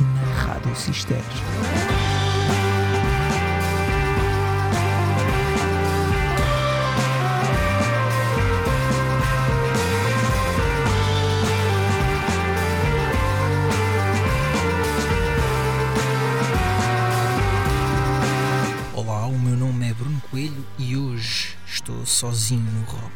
na Rádio Cister. Olá, o meu nome é Bruno Coelho e hoje estou sozinho no rock.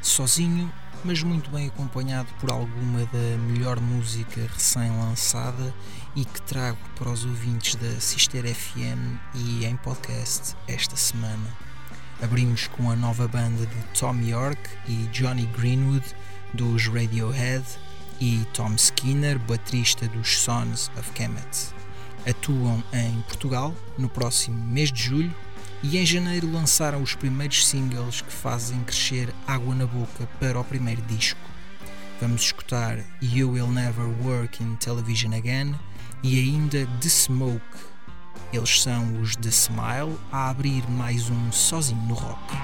Sozinho, mas muito bem acompanhado por alguma da melhor música recém-lançada e que trago para os ouvintes da Sister FM e em podcast esta semana. Abrimos com a nova banda de Tom York e Johnny Greenwood dos Radiohead e Tom Skinner, baterista dos Sons of Kemet. Atuam em Portugal no próximo mês de julho e em janeiro lançaram os primeiros singles que fazem crescer água na boca para o primeiro disco. Vamos escutar You Will Never Work in Television Again e ainda The Smoke. Eles são os The Smile a abrir mais um Sozinho no Rock.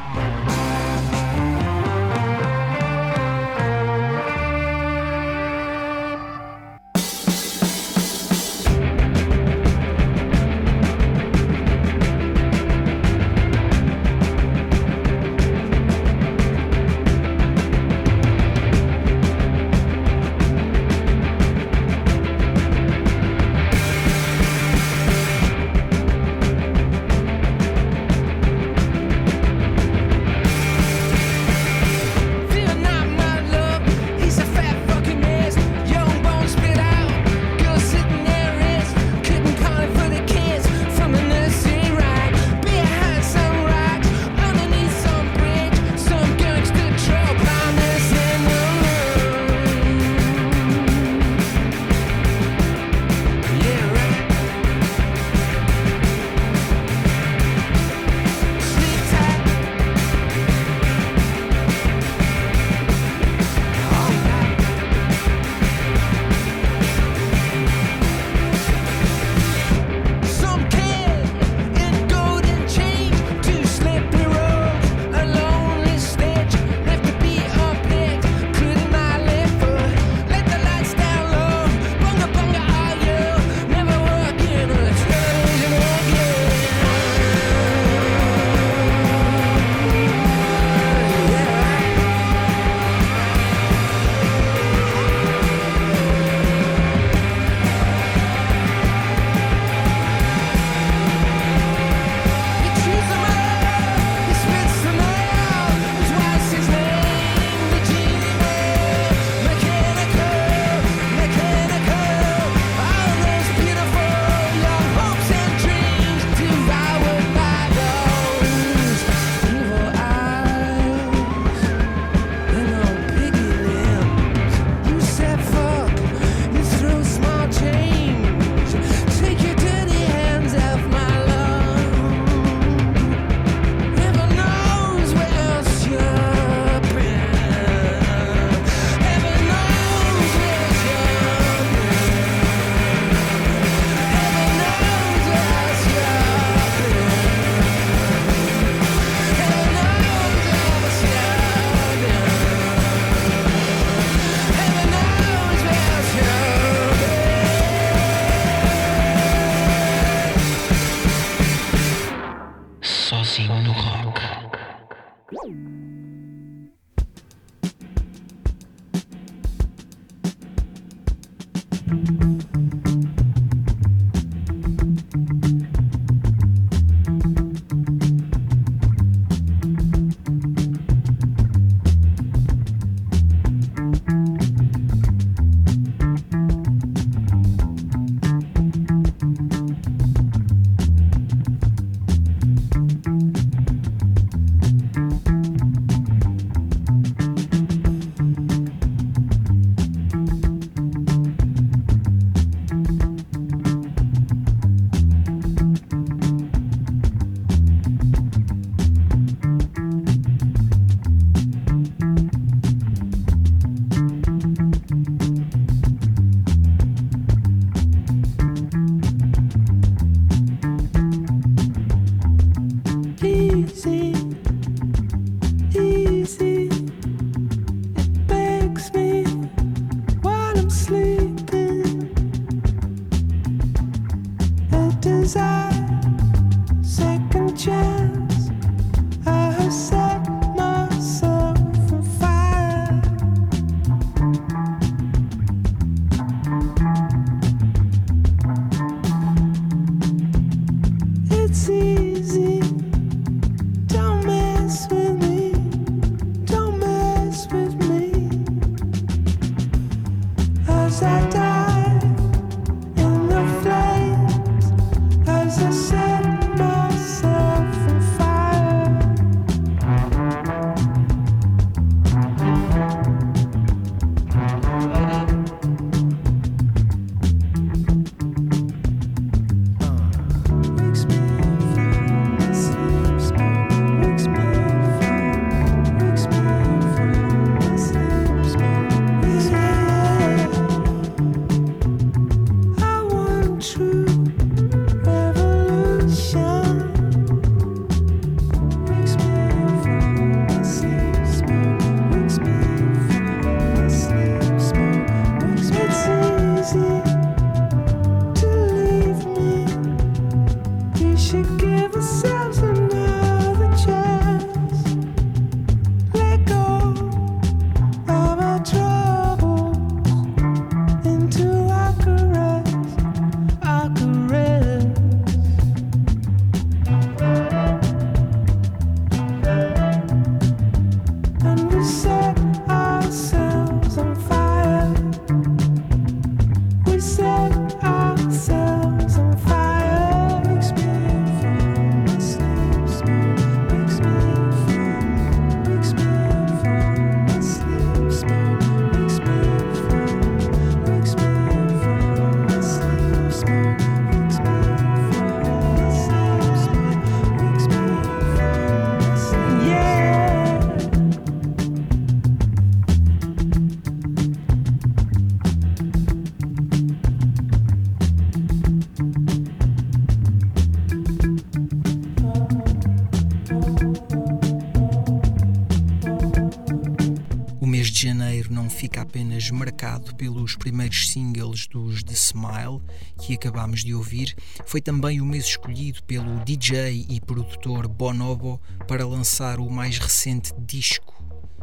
Marcado pelos primeiros singles dos The Smile, que acabámos de ouvir. Foi também o mês escolhido pelo DJ e produtor Bonobo para lançar o mais recente disco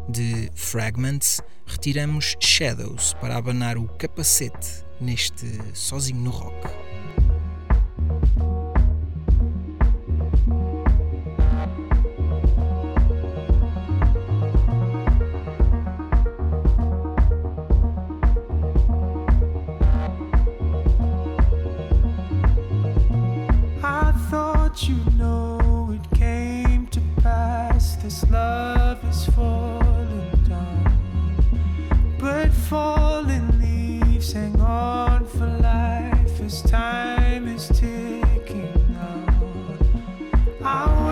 de Fragments. Retiramos Shadows para abanar o capacete neste Sozinho no Rock. Fallen leaves hang on for life as time is ticking out. I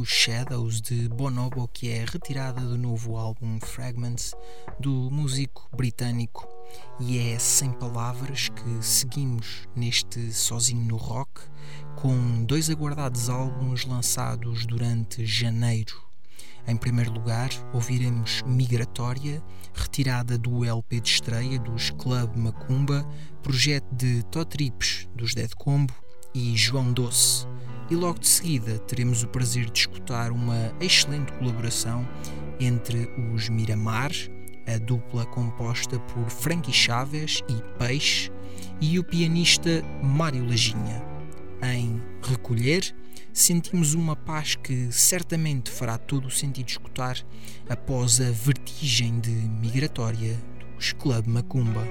Ouvimos Shadows de Bonobo, que é retirada do novo álbum Fragments do músico britânico, e é sem palavras que seguimos neste Sozinho no Rock com dois aguardados álbuns lançados durante janeiro. Em primeiro lugar, ouviremos Migratória, retirada do LP de estreia dos Club Macumba, projeto de Totrips dos Dead Combo e João Doce. E logo de seguida teremos o prazer de escutar uma excelente colaboração entre os Miramar, a dupla composta por Frankie Chaves e Peixe, e o pianista Mário Lajinha. Em Recolher, sentimos uma paz que certamente fará todo o sentido escutar após a vertigem de migratória dos Club Macumba.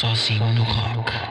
Sozinho no rock.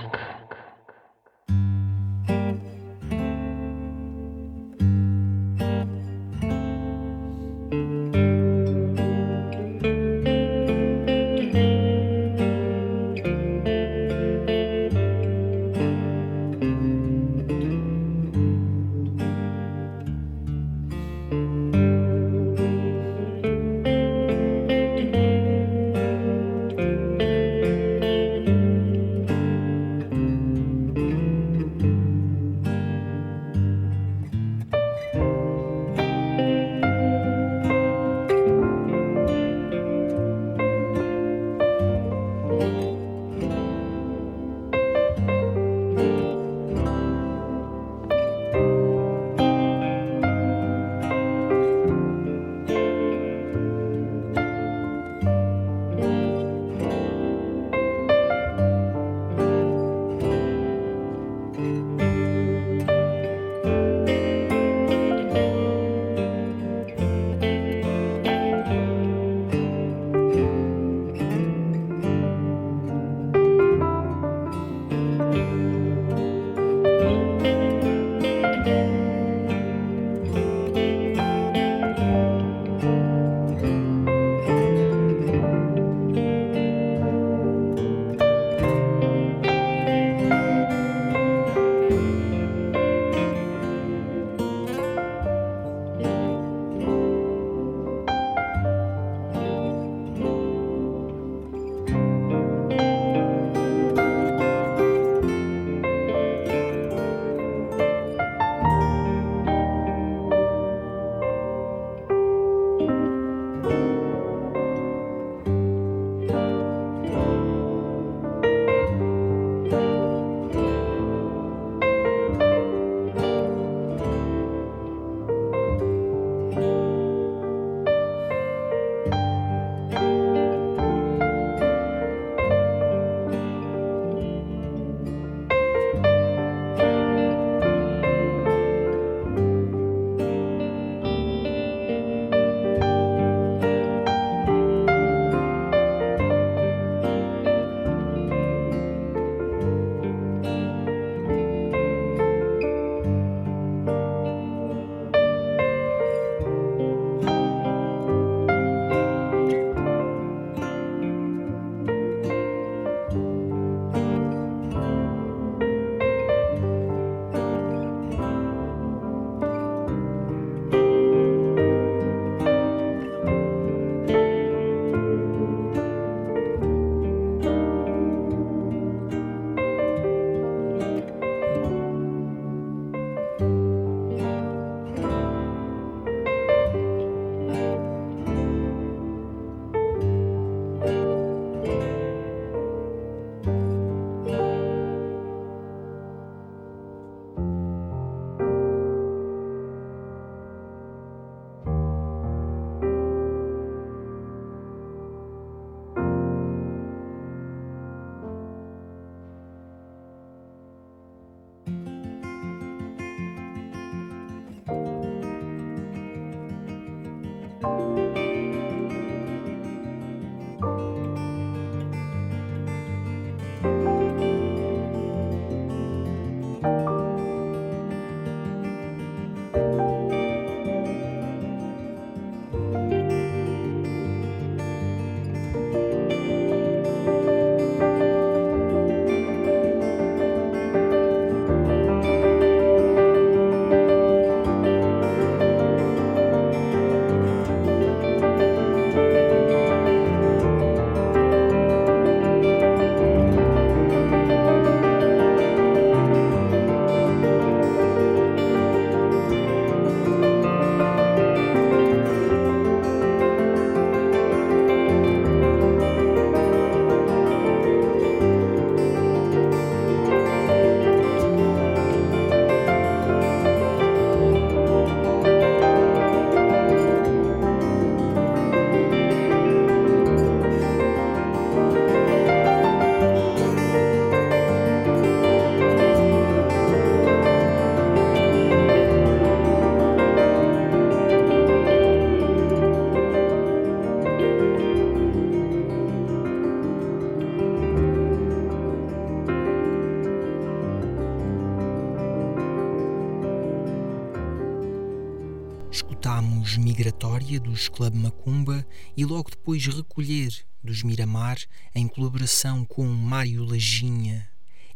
Dos Club Macumba e logo depois Recolher dos Miramar em colaboração com Mário Laginha.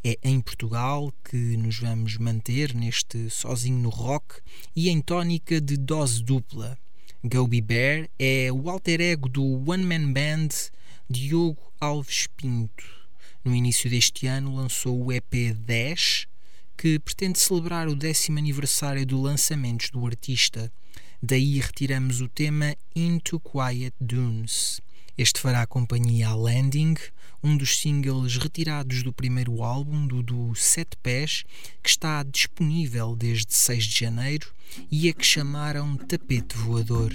É em Portugal que nos vamos manter neste Sozinho no Rock e em tónica de dose dupla. Gobi Bear é o alter ego do One Man Band Diogo Alves Pinto. No início deste ano lançou o EP 10, que pretende celebrar o décimo aniversário do lançamento do artista. Daí retiramos o tema Into Quiet Dunes. Este fará companhia a Landing, um dos singles retirados do primeiro álbum do do Sete Pés, que está disponível desde 6 de janeiro e a que chamaram Tapete Voador.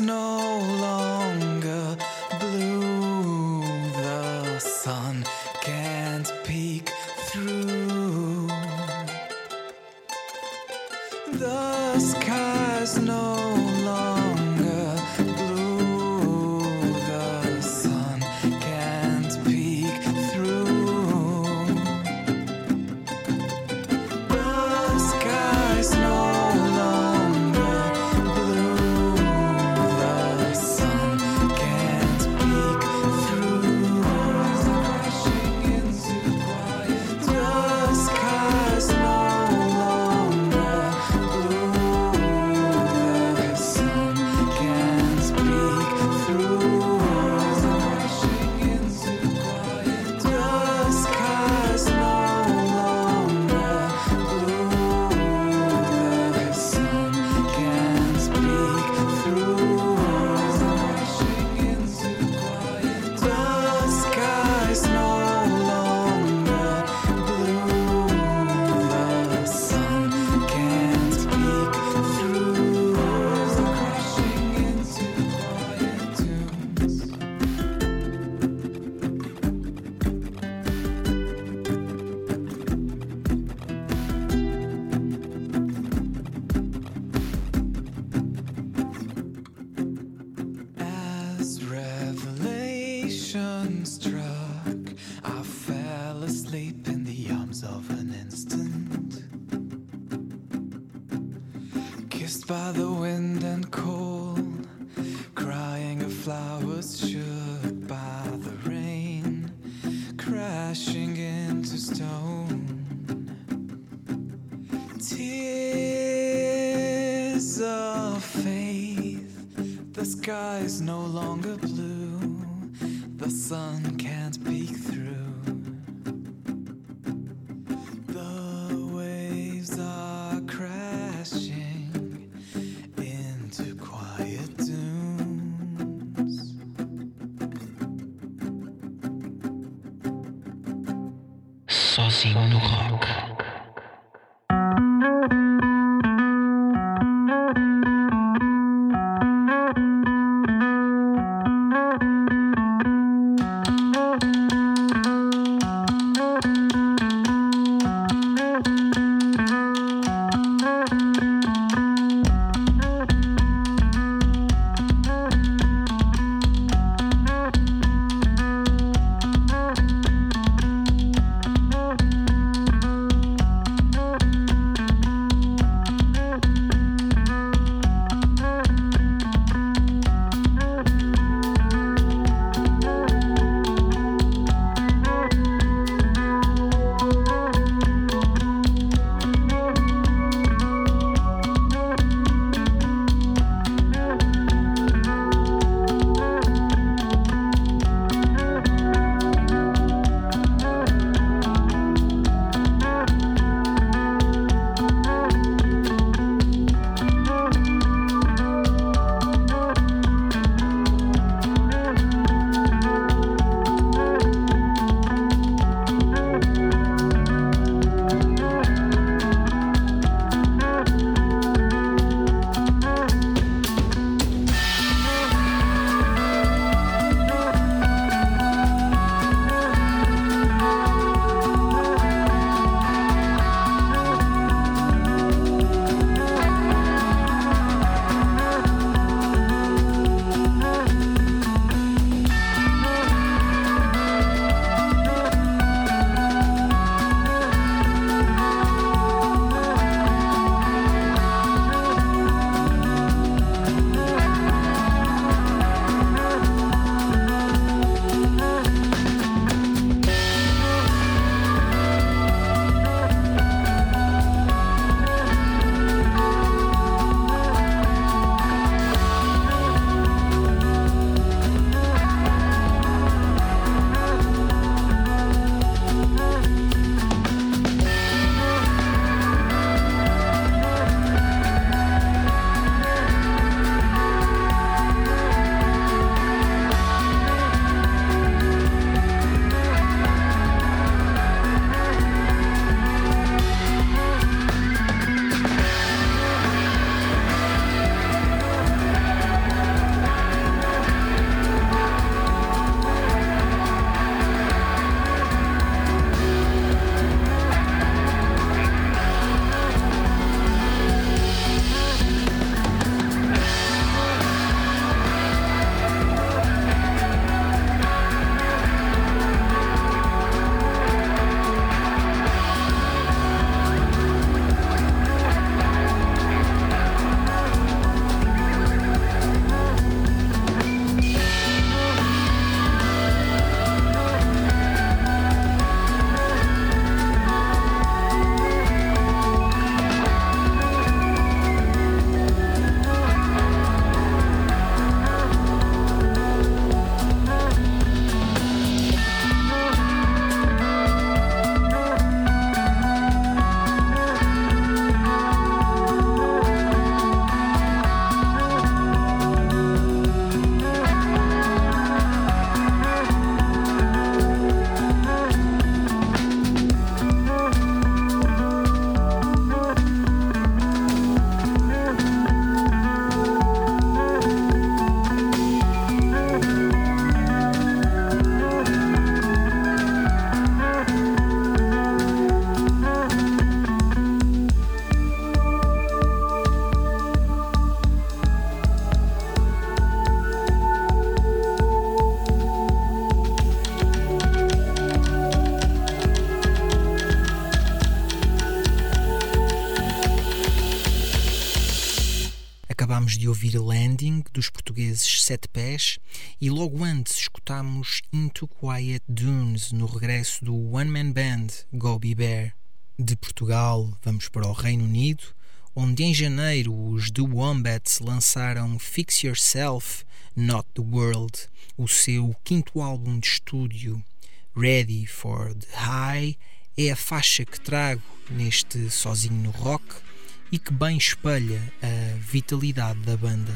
No ouvir Landing dos portugueses Sete Pés e logo antes escutámos Into Quiet Dunes no regresso do One Man Band Gobi Bear. De Portugal vamos para o Reino Unido, onde em janeiro os The Wombats lançaram Fix Yourself, Not the World, o seu quinto álbum de estúdio. Ready for the High é a faixa que trago neste Sozinho no Rock e que bem espelha a vitalidade da banda.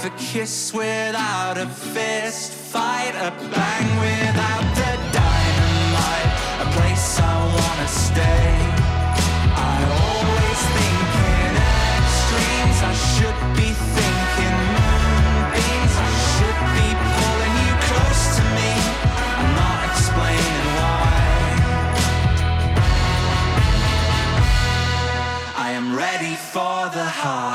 Life, a kiss without a fist fight, a bang without the dynamite, a place I wanna stay. I always think in extremes, I should be thinking moonbeams, I should be pulling you close to me. I'm not explaining why. I am ready for the high.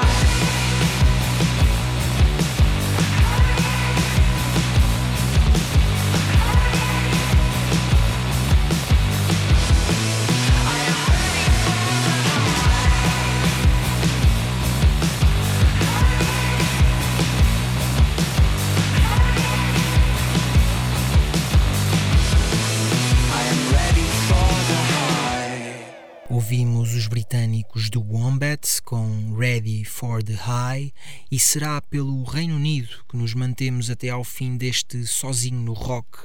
Ouvimos os britânicos do Wombats com Ready for the High e será pelo Reino Unido que nos mantemos até ao fim deste Sozinho no Rock.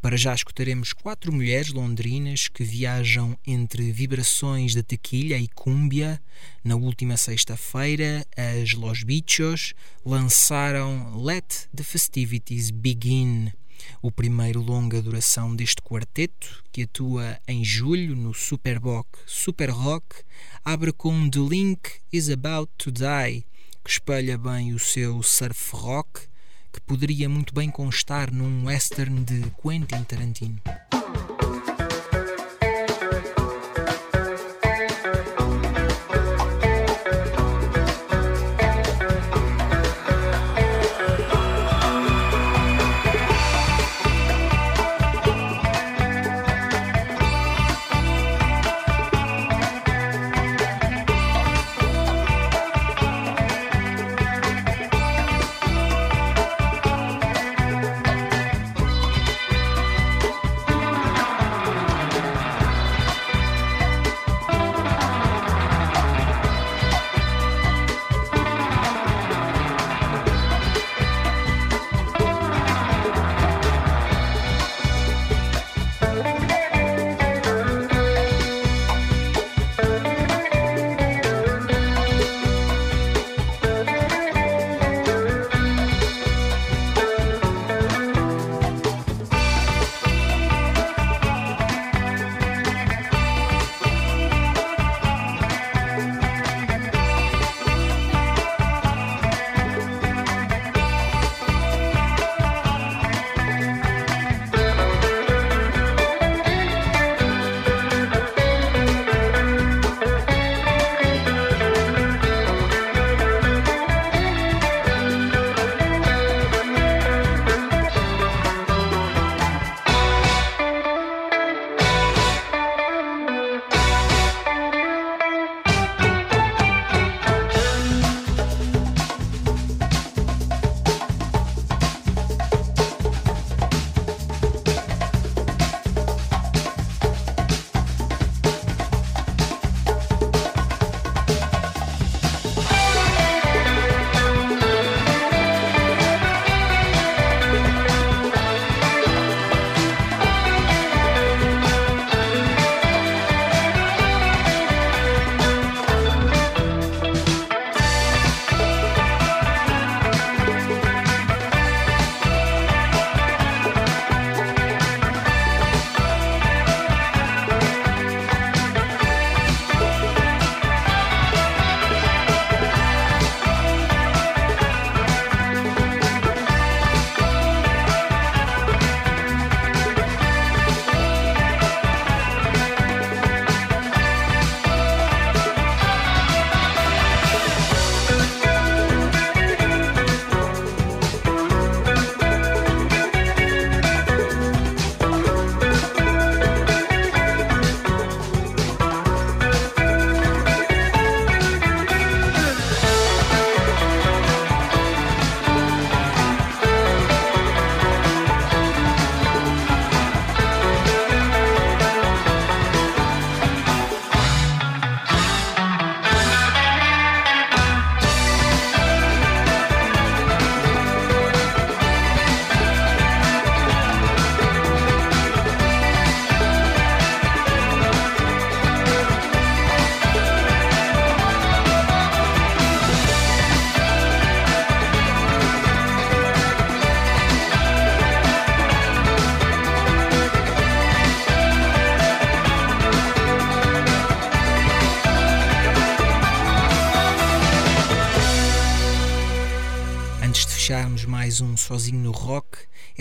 Para já escutaremos quatro mulheres londrinas que viajam entre vibrações da tequilha e cúmbia. Na última sexta-feira, as Los Bichos lançaram Let the Festivities Begin, o primeiro longa duração deste quarteto, que atua em julho no Superboc Super Rock, abre com The Link is About to Die, que espelha bem o seu surf rock, que poderia muito bem constar num western de Quentin Tarantino.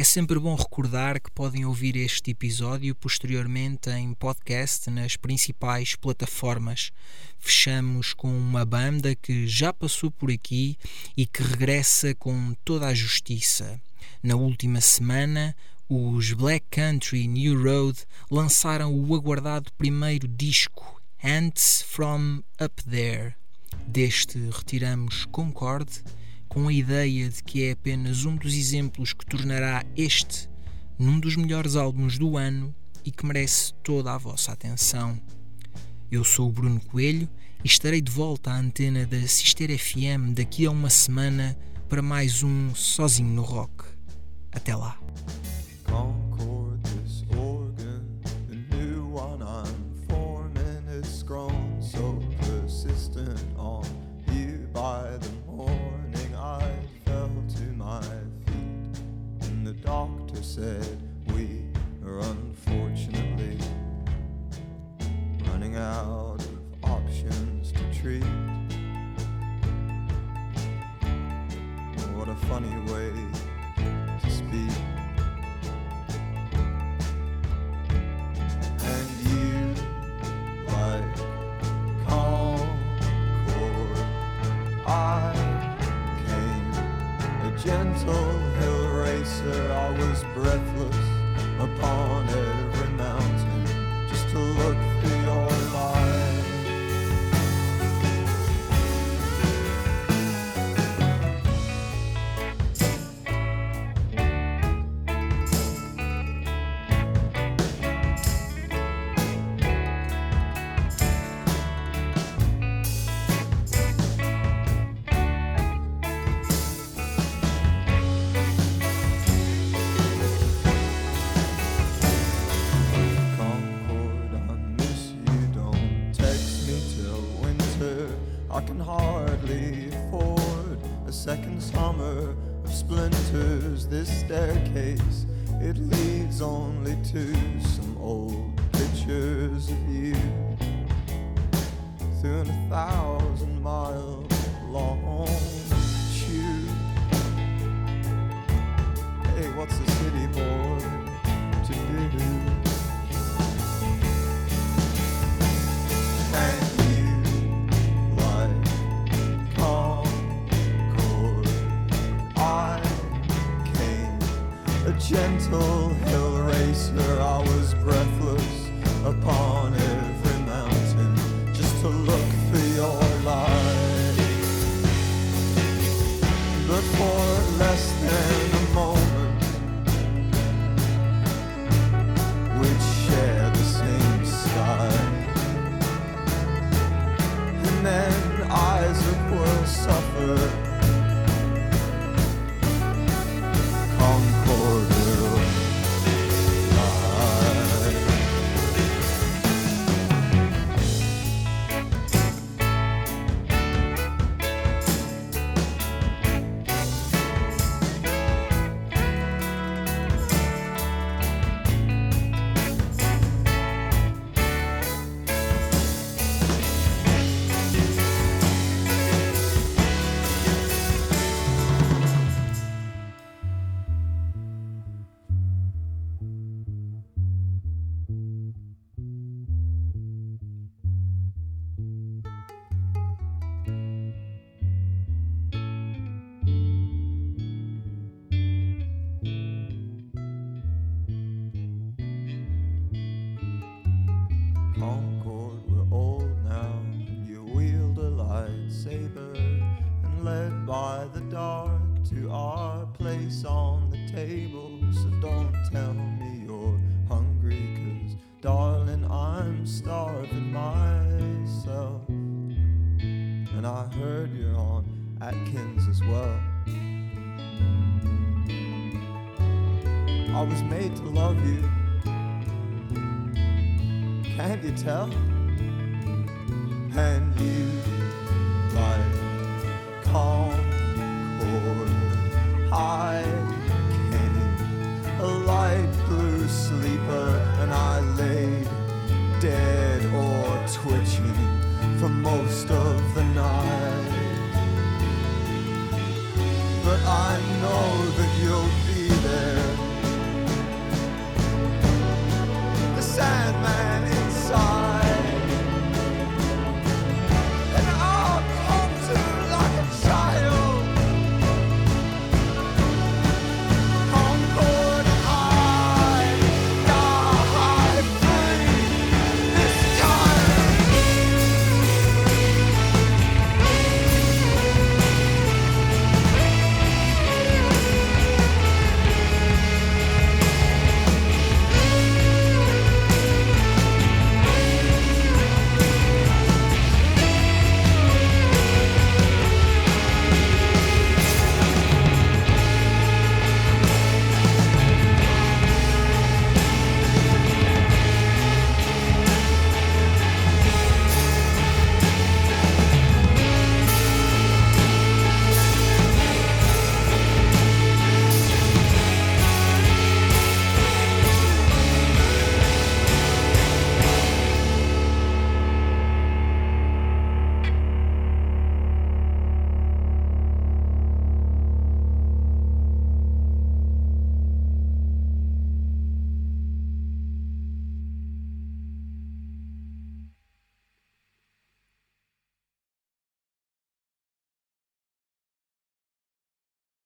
É sempre bom recordar que podem ouvir este episódio posteriormente em podcast nas principais plataformas. Fechamos com uma banda que já passou por aqui e que regressa com toda a justiça. Na última semana, os Black Country New Road lançaram o aguardado primeiro disco, Ants from Up There. Deste retiramos Concorde com a ideia de que é apenas um dos exemplos que tornará este num dos melhores álbuns do ano e que merece toda a vossa atenção. Eu sou o Bruno Coelho e estarei de volta à antena da Sister FM daqui a uma semana para mais um Sozinho no Rock. Até lá. Said second summer of splinters this staircase it leads only to some old pictures of you. Through a thousand